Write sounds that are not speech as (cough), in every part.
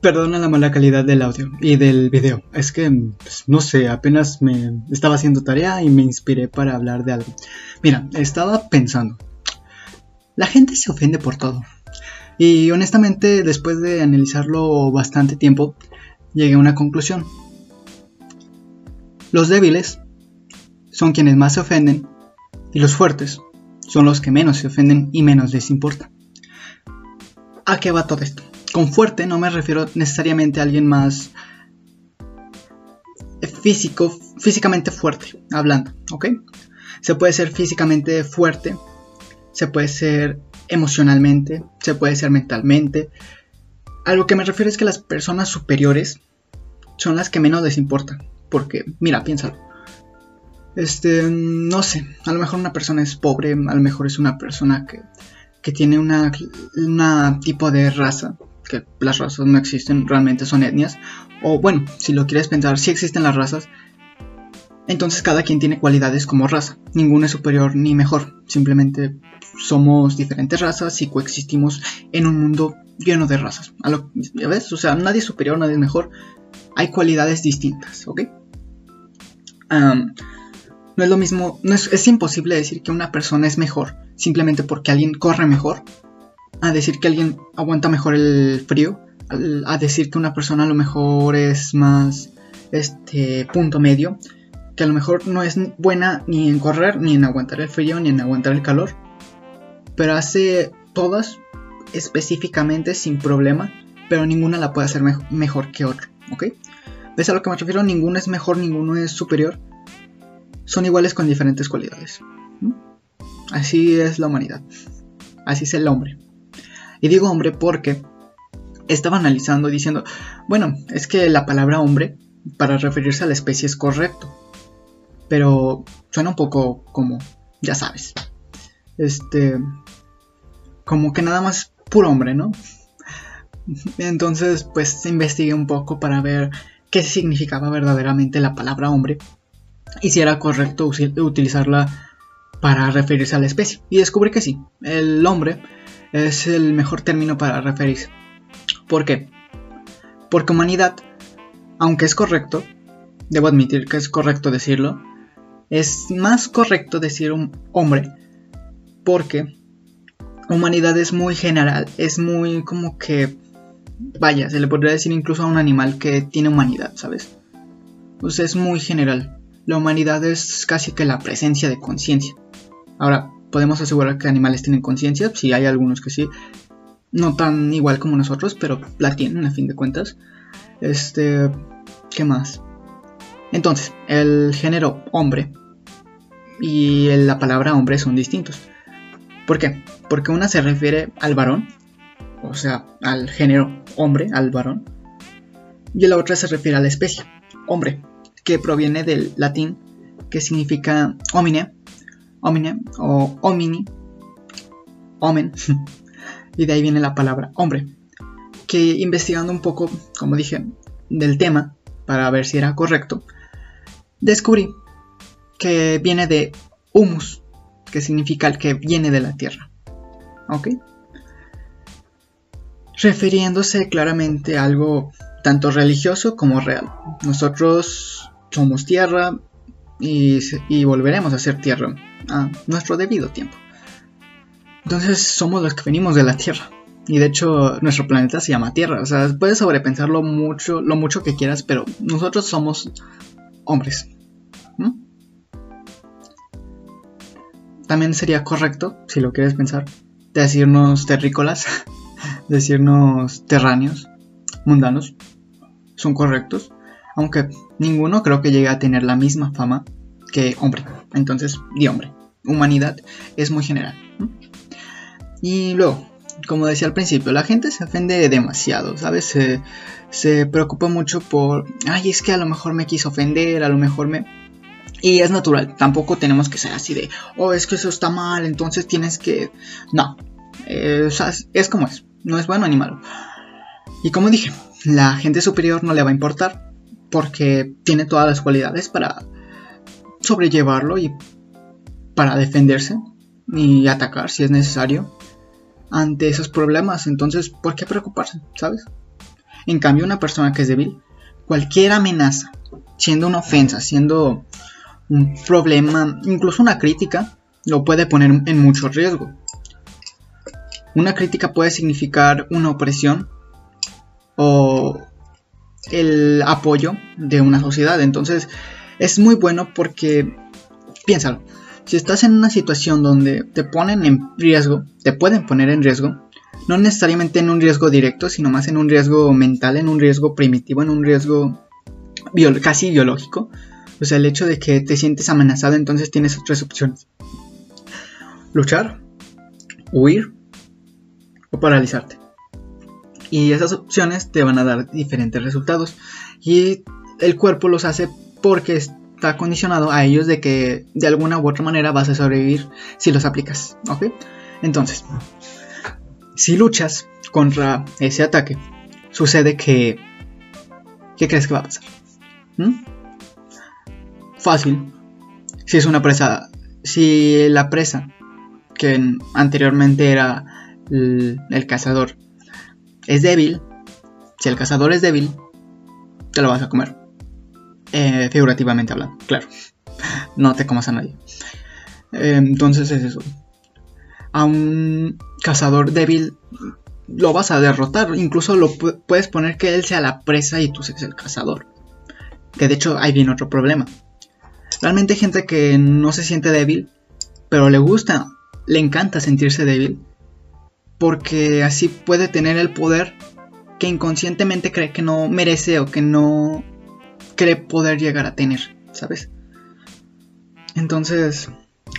Perdona la mala calidad del audio y del video. Es que, pues, no sé, apenas me estaba haciendo tarea y me inspiré para hablar de algo. Mira, estaba pensando. La gente se ofende por todo. Y honestamente, después de analizarlo bastante tiempo, llegué a una conclusión. Los débiles son quienes más se ofenden y los fuertes son los que menos se ofenden y menos les importa. ¿A qué va todo esto? Con fuerte no me refiero necesariamente a alguien más físico, físicamente fuerte, hablando, ¿ok? Se puede ser físicamente fuerte, se puede ser emocionalmente, se puede ser mentalmente. A lo que me refiero es que las personas superiores son las que menos les importa. Porque, mira, piénsalo. Este, no sé, a lo mejor una persona es pobre, a lo mejor es una persona que, que tiene una, una tipo de raza que las razas no existen, realmente son etnias. O bueno, si lo quieres pensar, si existen las razas. Entonces cada quien tiene cualidades como raza. Ninguno es superior ni mejor. Simplemente somos diferentes razas y coexistimos en un mundo lleno de razas. ¿A lo, ¿Ya ves? O sea, nadie es superior, nadie es mejor. Hay cualidades distintas, ¿ok? no es lo mismo, no es, es imposible decir que una persona es mejor simplemente porque alguien corre mejor a decir que alguien aguanta mejor el frío, a decir que una persona a lo mejor es más este punto medio, que a lo mejor no es buena ni en correr, ni en aguantar el frío, ni en aguantar el calor, pero hace todas específicamente sin problema, pero ninguna la puede hacer mejor que otro, ¿ok? ¿Ves a lo que me refiero? Ninguno es mejor, ninguno es superior. Son iguales con diferentes cualidades. Así es la humanidad. Así es el hombre. Y digo hombre porque estaba analizando diciendo, bueno, es que la palabra hombre para referirse a la especie es correcto. Pero suena un poco como, ya sabes. Este, como que nada más puro hombre, ¿no? Entonces, pues investigué un poco para ver qué significaba verdaderamente la palabra hombre y si era correcto utilizarla para referirse a la especie. Y descubrí que sí, el hombre es el mejor término para referirse. ¿Por qué? Porque humanidad, aunque es correcto, debo admitir que es correcto decirlo, es más correcto decir un hombre porque humanidad es muy general, es muy como que, vaya, se le podría decir incluso a un animal que tiene humanidad, ¿sabes? Pues es muy general. La humanidad es casi que la presencia de conciencia. Ahora, podemos asegurar que animales tienen conciencia, si hay algunos que sí, no tan igual como nosotros, pero la tienen a fin de cuentas. Este, ¿qué más? Entonces, el género hombre y la palabra hombre son distintos. ¿Por qué? Porque una se refiere al varón, o sea, al género hombre, al varón, y la otra se refiere a la especie, hombre, que proviene del latín que significa homine, homine o homini, omen, (laughs) y de ahí viene la palabra hombre. Que investigando un poco, como dije, del tema, para ver si era correcto, descubrí que viene de humus, que significa el que viene de la tierra. ¿Ok? Refiriéndose claramente a algo tanto religioso como real. Nosotros somos tierra y, y volveremos a ser tierra a nuestro debido tiempo. Entonces somos los que venimos de la Tierra. Y de hecho nuestro planeta se llama Tierra. O sea, puedes sobrepensarlo mucho, lo mucho que quieras, pero nosotros somos hombres. También sería correcto, si lo quieres pensar, decirnos terrícolas, (laughs) decirnos terráneos, mundanos. Son correctos. Aunque ninguno creo que llegue a tener la misma fama que hombre. Entonces, di hombre. Humanidad es muy general. Y luego, como decía al principio, la gente se ofende demasiado, ¿sabes? Se, preocupa mucho por, ay, es que a lo mejor me quiso ofender, a lo mejor me... Y es natural, tampoco tenemos que ser así de, oh, es que eso está mal, entonces tienes que... No, eh, es como es, no es bueno ni malo. Y como dije, la gente superior no le va a importar porque tiene todas las cualidades para sobrellevarlo y para defenderse y atacar si es necesario ante esos problemas. Entonces, ¿por qué preocuparse? ¿Sabes? En cambio, una persona que es débil, cualquier amenaza, siendo una ofensa, siendo un problema, incluso una crítica, lo puede poner en mucho riesgo. Una crítica puede significar una opresión o el apoyo de una sociedad. Entonces es muy bueno porque, piénsalo, si estás en una situación donde te ponen en riesgo, te pueden poner en riesgo, no necesariamente en un riesgo directo, sino más en un riesgo mental, en un riesgo primitivo, en un riesgo casi biológico. O sea, el hecho de que te sientes amenazado, entonces tienes tres opciones. Luchar, huir o paralizarte. Y esas opciones te van a dar diferentes resultados. Y el cuerpo los hace porque está condicionado a ellos de que de alguna u otra manera vas a sobrevivir si los aplicas. ¿Ok? Entonces, si luchas contra ese ataque, sucede que... ¿Qué crees que va a pasar? ¿Mm? Fácil. Si es una presa... Si la presa, que anteriormente era el, cazador, es débil, si el cazador es débil, te lo vas a comer. Eh, figurativamente hablando, claro. No te comas a nadie. Eh, entonces es eso a un cazador débil lo vas a derrotar. Incluso lo puedes poner que él sea la presa y tú seas el cazador. Que de hecho ahí viene otro problema. Realmente hay gente que no se siente débil, pero le gusta, le encanta sentirse débil. Porque así puede tener el poder que inconscientemente cree que no merece o que no cree poder llegar a tener, ¿sabes? Entonces,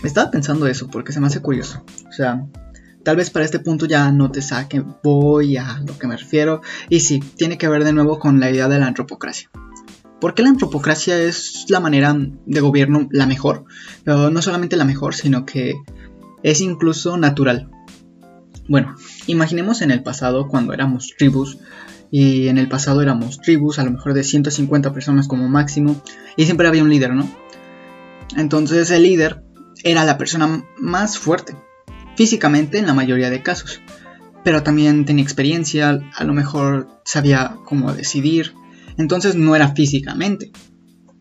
estaba pensando eso porque se me hace curioso. O sea, tal vez para este punto ya no te saque, voy a lo que me refiero. Y sí, tiene que ver de nuevo con la idea de la antropocracia. Porque la antropocracia es la manera de gobierno la mejor. Pero no solamente la mejor, sino que es incluso natural. Bueno, imaginemos en el pasado cuando éramos tribus. Y en el pasado éramos tribus, a lo mejor de 150 personas como máximo. Y siempre había un líder, ¿no? Entonces el líder era la persona más fuerte, físicamente en la mayoría de casos, pero también tenía experiencia, a lo mejor sabía cómo decidir, entonces no era físicamente,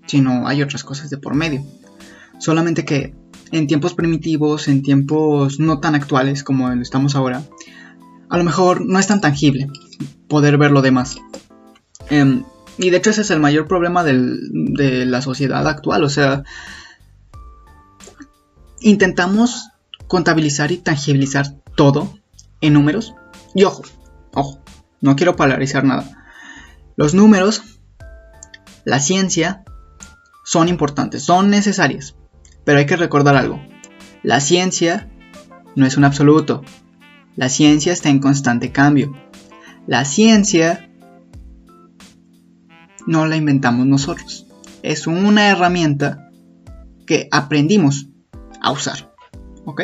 sino hay otras cosas de por medio. Solamente que en tiempos primitivos, en tiempos no tan actuales como estamos ahora, a lo mejor no es tan tangible poder ver lo demás. Em, y de hecho ese es el mayor problema de la sociedad actual, o sea, intentamos contabilizar y tangibilizar todo en números. Y ojo, ojo, no quiero polarizar nada. Los números, la ciencia, son importantes, son necesarias. Pero hay que recordar algo. La ciencia no es un absoluto. La ciencia está en constante cambio. La ciencia no la inventamos nosotros. Es una herramienta que aprendimos a usar. ¿Ok?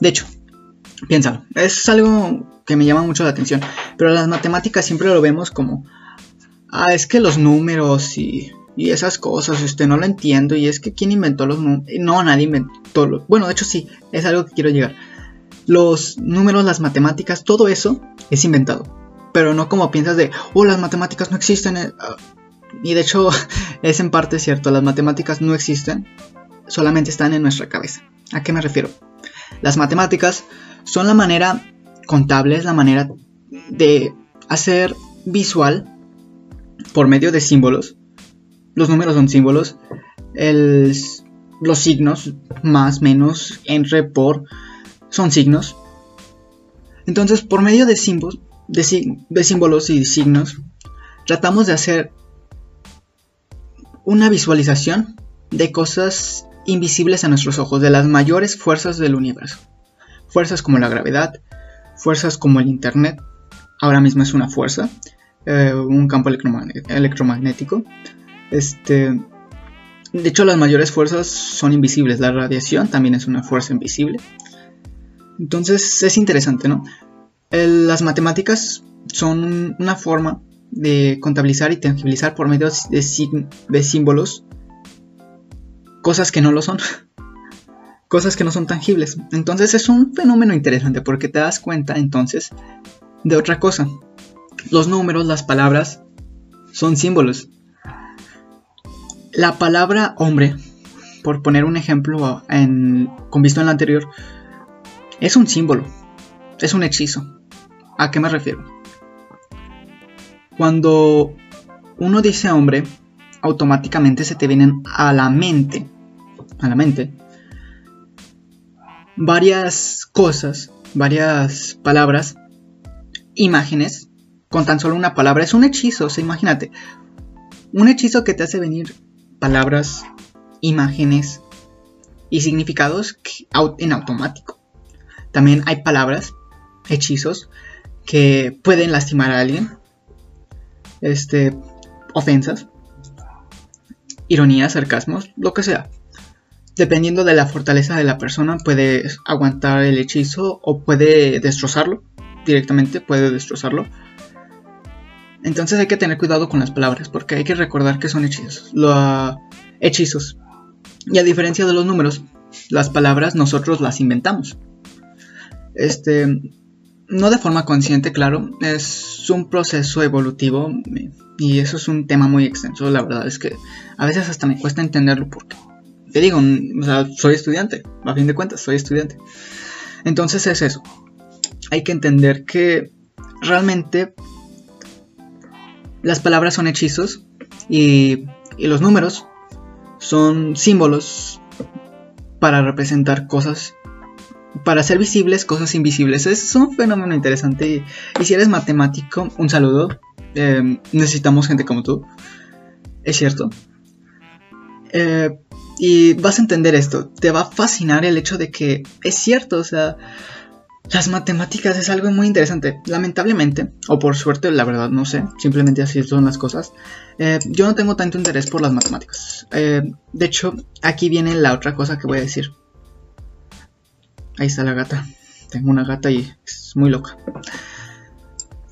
De hecho, piénsalo, es algo que me llama mucho la atención, pero las matemáticas siempre lo vemos como, ah, es que los números y, y esas cosas, este, no lo entiendo, y es que ¿quién inventó los números? No, nadie inventó los... Bueno, de hecho sí, es algo que quiero llegar. Los números, las matemáticas, todo eso es inventado, pero no como piensas de, oh, las matemáticas no existen. Eh, ah, y de hecho (laughs) es en parte cierto, las matemáticas no existen, solamente están en nuestra cabeza. ¿A qué me refiero? Las matemáticas son la manera contable, es la manera de hacer visual por medio de símbolos. Los números son símbolos. los signos, más, menos, entre, por, son signos. Entonces, por medio de símbolos, de símbolos y signos, tratamos de hacer una visualización de cosas invisibles a nuestros ojos de las mayores fuerzas del universo. Fuerzas como la gravedad, fuerzas como el Internet, ahora mismo es una fuerza, eh, un campo electromagnético. Este, de hecho, las mayores fuerzas son invisibles. La radiación también es una fuerza invisible. Entonces es interesante, ¿no? las matemáticas son una forma de contabilizar y tangibilizar por medio de, de símbolos cosas que no lo son. (laughs) cosas que no son tangibles. Entonces es un fenómeno interesante porque te das cuenta entonces de otra cosa. Los números, las palabras, son símbolos. La palabra hombre, por poner un ejemplo con visto en la anterior, es un símbolo, es un hechizo. ¿A qué me refiero? Cuando uno dice hombre, automáticamente se te vienen a la mente, a la mente, varias cosas, varias palabras, imágenes, con tan solo una palabra. Es un hechizo, o sea, imagínate, un hechizo que te hace venir palabras, imágenes y significados en automático. También hay palabras, hechizos, que pueden lastimar a alguien. Este, ofensas, ironías, sarcasmos, lo que sea. Dependiendo de la fortaleza de la persona, puede aguantar el hechizo o puede destrozarlo. Directamente puede destrozarlo. Entonces hay que tener cuidado con las palabras, porque hay que recordar que son hechizos. Lo, hechizos. Y a diferencia de los números, las palabras nosotros las inventamos. Este, no de forma consciente, claro, es un proceso evolutivo y eso es un tema muy extenso, la verdad es que a veces hasta me cuesta entenderlo porque, te digo, o sea, soy estudiante, a fin de cuentas, soy estudiante. Entonces es eso, hay que entender que realmente las palabras son hechizos y, y los números son símbolos para representar cosas para ser visibles cosas invisibles. Es un fenómeno interesante. Y, si eres matemático, un saludo. Eh, necesitamos gente como tú. Es cierto. Eh, y vas a entender esto. Te va a fascinar el hecho de que es cierto. O sea, las matemáticas es algo muy interesante. Lamentablemente, o por suerte, la verdad no sé. Simplemente así son las cosas. Eh, yo no tengo tanto interés por las matemáticas. de hecho, aquí viene la otra cosa que voy a decir. Ahí está la gata. Tengo una gata y es muy loca.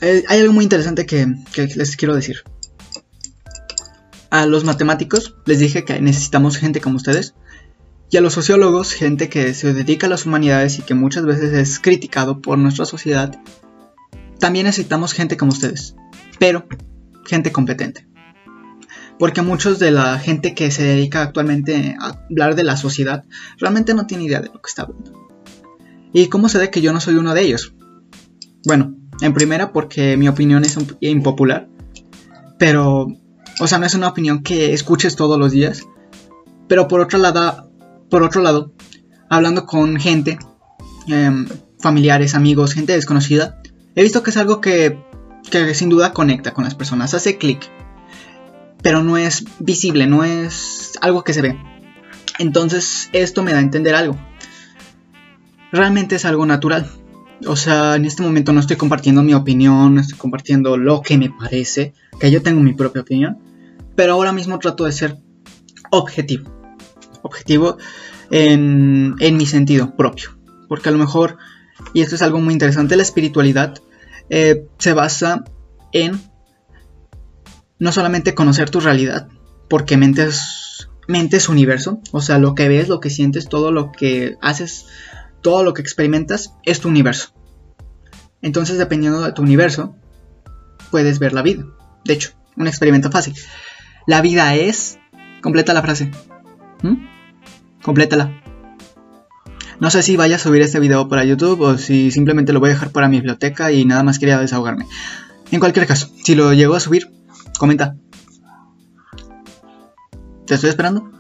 Eh, hay algo muy interesante que, les quiero decir. A los matemáticos les dije que necesitamos gente como ustedes. Y a los sociólogos, gente que se dedica a las humanidades y que muchas veces es criticado por nuestra sociedad, también necesitamos gente como ustedes. Pero gente competente. Porque muchos de la gente que se dedica actualmente a hablar de la sociedad realmente no tiene idea de lo que está hablando. ¿Y cómo se ve que yo no soy uno de ellos? Bueno, en primera porque mi opinión es impopular, pero, o sea, no es una opinión que escuches todos los días, pero por otro lado, por otro lado hablando con gente, em, familiares, amigos, gente desconocida, he visto que es algo que, que sin duda conecta con las personas, hace clic, pero no es visible, no es algo que se ve. Entonces esto me da a entender algo realmente es algo natural. O sea, en este momento no estoy compartiendo mi opinión, no estoy compartiendo lo que me parece, que yo tengo mi propia opinión, pero ahora mismo trato de ser objetivo. Objetivo en, mi sentido propio. Porque a lo mejor, y esto es algo muy interesante, la espiritualidad eh, se basa en no solamente conocer tu realidad, porque mente es, mente es universo, o sea, lo que ves, lo que sientes, todo lo que haces todo lo que experimentas es tu universo. Entonces, dependiendo de tu universo, puedes ver la vida. De hecho, un experimento fácil. La vida es... Completa la frase. Complétala. No sé si vaya a subir este video para YouTube o si simplemente lo voy a dejar para mi biblioteca y nada más quería desahogarme. En cualquier caso, si lo llego a subir, comenta. ¿Te estoy esperando?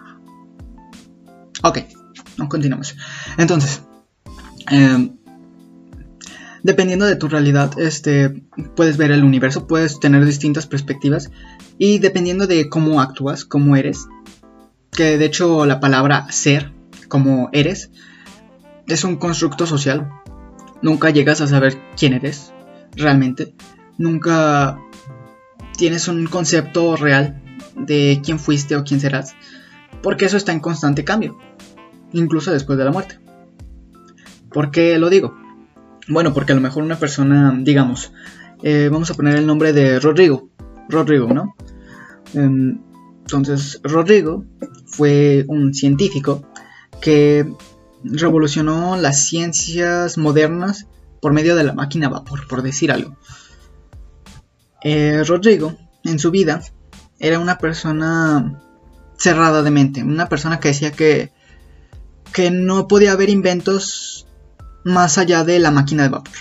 Ok, continuamos. Entonces, Em, dependiendo de tu realidad, este, puedes ver el universo, puedes tener distintas perspectivas y dependiendo de cómo actúas, cómo eres, que de hecho la palabra ser, como eres, es un constructo social. Nunca llegas a saber quién eres realmente. Nunca tienes un concepto real de quién fuiste o quién serás. Porque eso está en constante cambio. Incluso después de la muerte. ¿Por qué lo digo? Bueno, porque a lo mejor una persona, digamos, eh, vamos a poner el nombre de Rodrigo. Rodrigo, ¿no? Em, entonces, Rodrigo fue un científico que revolucionó las ciencias modernas por medio de la máquina vapor, por decir algo. Eh, Rodrigo, en su vida, era una persona cerrada de mente, una persona que decía que, que no podía haber inventos más allá de la máquina de vapor.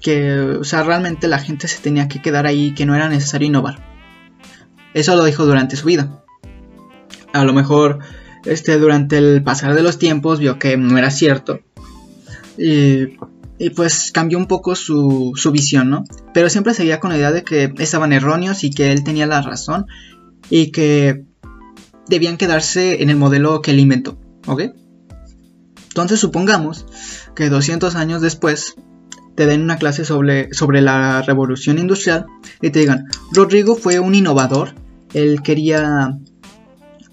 Que, o sea, realmente la gente se tenía que quedar ahí, que no era necesario innovar. Eso lo dijo durante su vida. A lo mejor, este, durante el pasar de los tiempos vio que no era cierto. Y, y pues cambió un poco su, su visión, ¿no? Pero siempre seguía con la idea de que estaban erróneos y que él tenía la razón y que debían quedarse en el modelo que él inventó, ¿ok? Entonces supongamos que 200 años después te den una clase sobre, sobre la revolución industrial y te digan, Rodrigo fue un innovador, él quería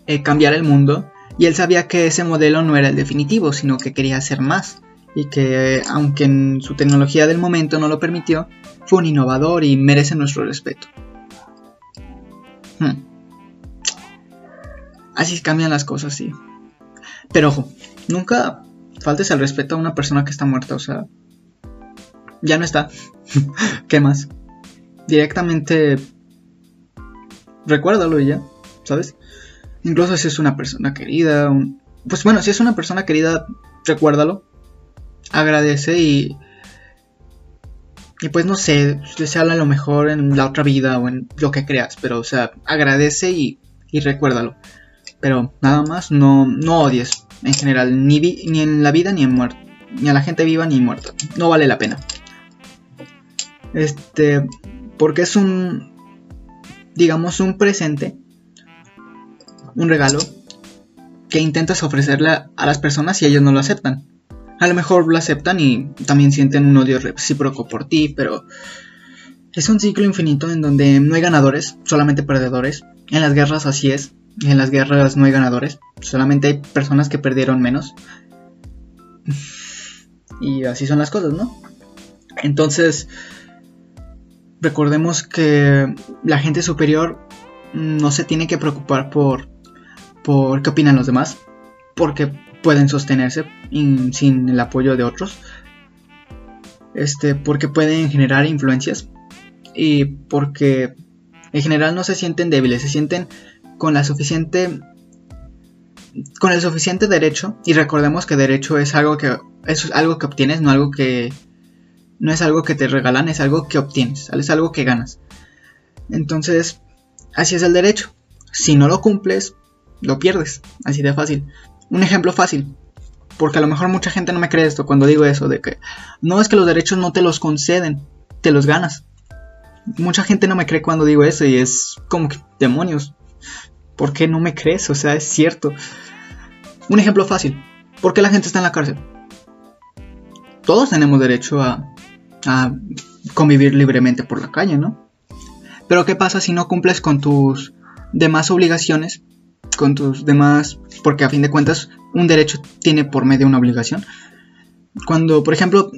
eh, cambiar el mundo y él sabía que ese modelo no era el definitivo, sino que quería hacer más y que aunque en su tecnología del momento no lo permitió, fue un innovador y merece nuestro respeto. Hmm. Así cambian las cosas, sí. Pero ojo, nunca faltes el respeto a una persona que está muerta, o sea, ya no está. (laughs) ¿Qué más? Directamente recuérdalo y ya, ¿sabes? Incluso si es una persona querida, pues bueno, si es una persona querida, recuérdalo, agradece y y pues no sé, habla lo mejor en la otra vida o en lo que creas, pero o sea, agradece y, y recuérdalo. Pero nada más, no, no odies en general, ni, ni en la vida ni en muerte. Ni a la gente viva ni muerta. No vale la pena. Este, porque es un, digamos, un presente, un regalo que intentas ofrecerle a las personas y ellos no lo aceptan. A lo mejor lo aceptan y también sienten un odio recíproco por ti, pero es un ciclo infinito en donde no hay ganadores, solamente perdedores. En las guerras así es. En las guerras no hay ganadores, solamente hay personas que perdieron menos. Y así son las cosas, ¿no? Entonces, recordemos que la gente superior no se tiene que preocupar por, por qué opinan los demás, porque pueden sostenerse sin el apoyo de otros, este, porque pueden generar influencias y porque en general no se sienten débiles, se sienten con la suficiente con el suficiente derecho y recordemos que derecho es algo que es algo que obtienes, no algo que no es algo que te regalan, es algo que obtienes, es algo que ganas. Entonces, así es el derecho. Si no lo cumples, lo pierdes, así de fácil. Un ejemplo fácil, porque a lo mejor mucha gente no me cree esto cuando digo eso de que no es que los derechos no te los conceden, te los ganas. Mucha gente no me cree cuando digo eso y es como que demonios. ¿Por qué no me crees? O sea, es cierto. Un ejemplo fácil. ¿Por qué la gente está en la cárcel? Todos tenemos derecho a, convivir libremente por la calle, ¿no? Pero ¿qué pasa si no cumples con tus demás obligaciones? Con tus demás... Porque a fin de cuentas un derecho tiene por medio una obligación. Cuando, por ejemplo,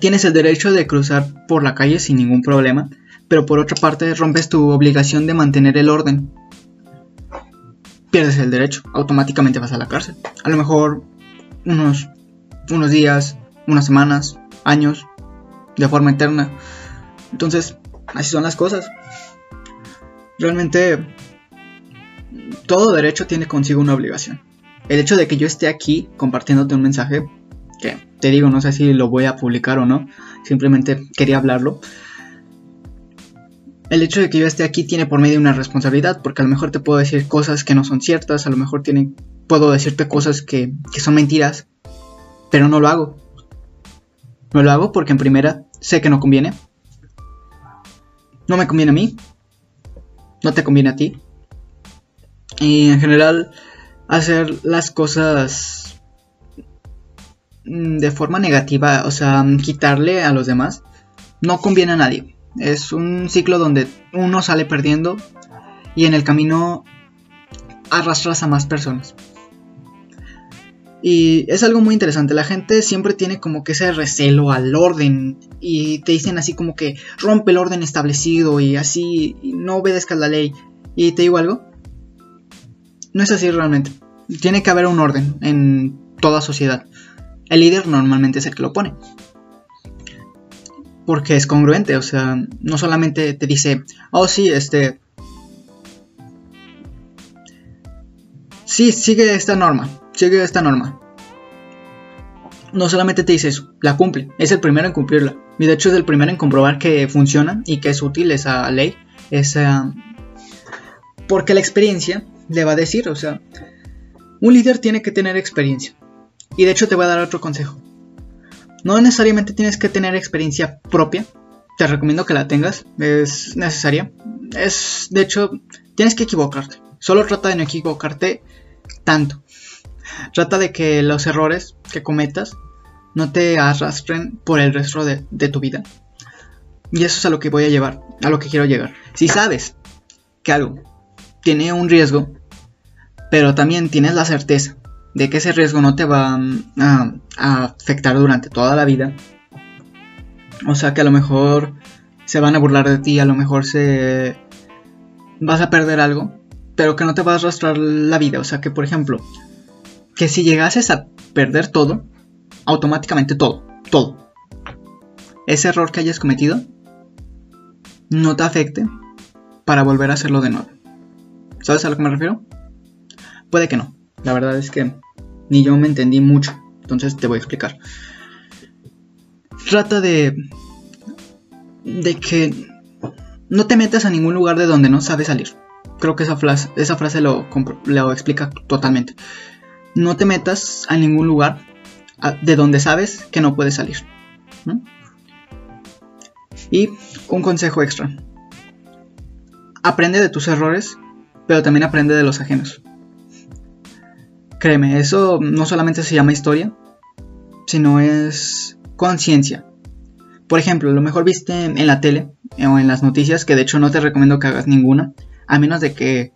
tienes el derecho de cruzar por la calle sin ningún problema, pero por otra parte rompes tu obligación de mantener el orden pierdes el derecho, automáticamente vas a la cárcel. A lo mejor unos, unos días, unas semanas, años, de forma eterna. Entonces, así son las cosas. Realmente, todo derecho tiene consigo una obligación. El hecho de que yo esté aquí compartiéndote un mensaje, que te digo, no sé si lo voy a publicar o no, simplemente quería hablarlo el hecho de que yo esté aquí tiene por medio una responsabilidad, porque a lo mejor te puedo decir cosas que no son ciertas, a lo mejor puedo decirte cosas que, que son mentiras, pero no lo hago. No lo hago porque en primera sé que no conviene. No me conviene a mí. No te conviene a ti. Y en general, hacer las cosas mm, de forma negativa, o sea, quitarle a los demás, no conviene a nadie. Es un ciclo donde uno sale perdiendo y en el camino arrastras a más personas. Y es algo muy interesante, la gente siempre tiene como que ese recelo al orden y te dicen así como que rompe el orden establecido y así no obedezcas la ley. Y te digo algo, no es así realmente. Tiene que haber un orden en toda sociedad. El líder normalmente es el que lo pone. porque es congruente, o sea, no solamente te dice, oh sí, este... Sí, sigue esta norma, sigue esta norma. No solamente te dice eso, la cumple, es el primero en cumplirla. Y de hecho es el primero en comprobar que funciona y que es útil esa ley, esa... Porque la experiencia le va a decir, o sea, un líder tiene que tener experiencia. Y de hecho te voy a dar otro consejo. No necesariamente tienes que tener experiencia propia. Te recomiendo que la tengas. Es necesaria. Es, de hecho, tienes que equivocarte. Solo trata de no equivocarte tanto. Trata de que los errores que cometas no te arrastren por el resto de, de tu vida. Y eso es a lo que voy a llevar, a lo que quiero llegar. Si sabes que algo tiene un riesgo, pero también tienes la certeza de que ese riesgo no te va mm, a, afectar durante toda la vida. O sea que a lo mejor se van a burlar de ti, a lo mejor se vas a perder algo, pero que no te va a arrastrar la vida. O sea que, por ejemplo, que si llegases a perder todo, automáticamente todo, todo, ese error que hayas cometido, no te afecte para volver a hacerlo de nuevo. ¿Sabes a lo que me refiero? Puede que no. La verdad es que ni yo me entendí mucho. Entonces te voy a explicar. Trata de. de que no te metas a ningún lugar de donde no sabes salir. Creo que esa frase, esa frase lo, lo explica totalmente. No te metas a ningún lugar de donde sabes que no puedes salir. Y un consejo extra. Aprende de tus errores, pero también aprende de los ajenos. Créeme, eso no solamente se llama historia, sino es conciencia. Por ejemplo, lo mejor viste en la tele o en las noticias, que de hecho no te recomiendo que hagas ninguna, a menos de que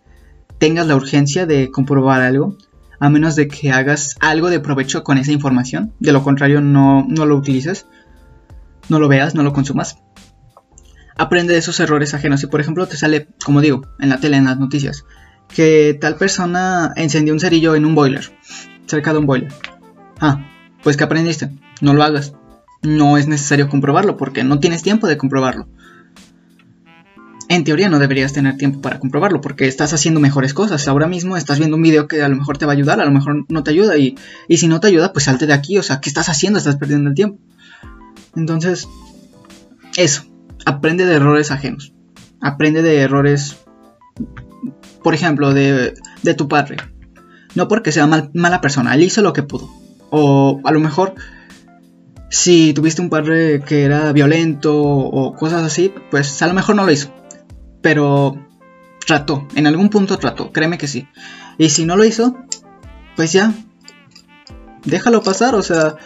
tengas la urgencia de comprobar algo, a menos de que hagas algo de provecho con esa información, de lo contrario no, no lo utilices, no lo veas, no lo consumas. Aprende de esos errores ajenos. Si por ejemplo te sale, como digo, en la tele, en las noticias, que tal persona encendió un cerillo en un boiler, cerca de un boiler. Ah, pues que aprendiste, no lo hagas. No es necesario comprobarlo porque no tienes tiempo de comprobarlo. En teoría no deberías tener tiempo para comprobarlo porque estás haciendo mejores cosas. Ahora mismo estás viendo un video que a lo mejor te va a ayudar, a lo mejor no te ayuda y, y si no te ayuda pues salte de aquí. O sea, ¿qué estás haciendo? Estás perdiendo el tiempo. Entonces, eso. Aprende de errores ajenos. Aprende de errores por ejemplo, de, tu padre. No porque sea mala persona, él hizo lo que pudo. O a lo mejor, si tuviste un padre que era violento o cosas así, pues a lo mejor no lo hizo. Pero trató, en algún punto trató, créeme que sí. Y si no lo hizo, pues ya, déjalo pasar, o sea,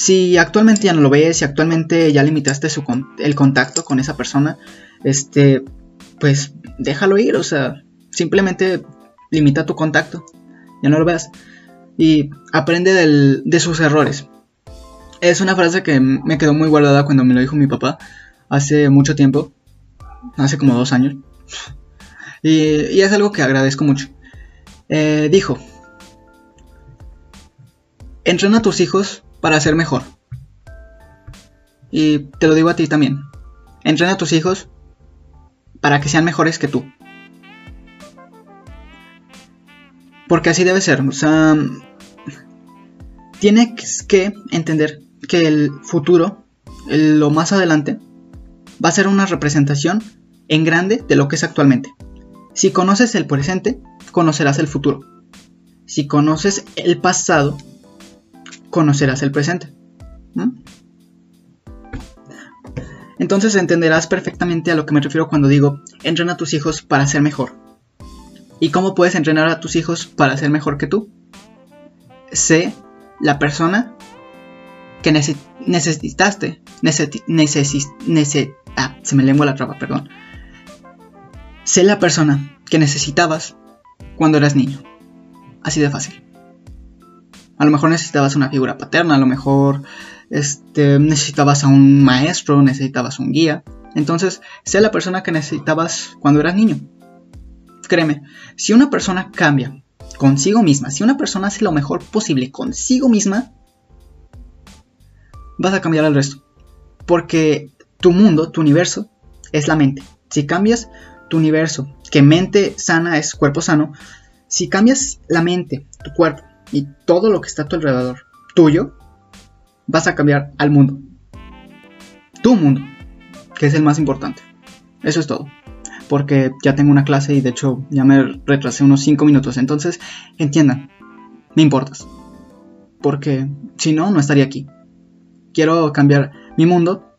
si actualmente ya no lo ves, si actualmente ya limitaste su el contacto con esa persona, este, pues déjalo ir, o sea, simplemente limita tu contacto, ya no lo veas, y aprende de sus errores. Es una frase que me quedó muy guardada cuando me lo dijo mi papá hace mucho tiempo, hace como dos años, y, es algo que agradezco mucho. Eh, dijo, entrena a tus hijos para ser mejor. Y te lo digo a ti también. Entrena a tus hijos para que sean mejores que tú. Porque así debe ser. O sea, tienes que entender que el futuro, lo más adelante, va a ser una representación en grande de lo que es actualmente. Si conoces el presente, conocerás el futuro. Si conoces el pasado, conocerás el presente. Entonces entenderás perfectamente a lo que me refiero cuando digo, entrena a tus hijos para ser mejor. ¿Y cómo puedes entrenar a tus hijos para ser mejor que tú? Sé la persona que necesitaste. ah, se me lengua la traba, perdón. Sé la persona que necesitabas cuando eras niño. Así de fácil. A lo mejor necesitabas una figura paterna, a lo mejor este, necesitabas a un maestro, necesitabas un guía. Entonces, sé la persona que necesitabas cuando eras niño. Créeme, si una persona cambia consigo misma, si una persona hace lo mejor posible consigo misma, vas a cambiar al resto. Porque tu mundo, tu universo, es la mente. Si cambias tu universo, que mente sana es cuerpo sano, si cambias la mente, tu cuerpo y todo lo que está a tu alrededor, tuyo, vas a cambiar al mundo. Tu mundo, que es el más importante. Eso es todo. Porque ya tengo una clase y de hecho ya me retrasé unos 5 minutos. Entonces, entiendan, me importas. Porque si no, no estaría aquí. Quiero cambiar mi mundo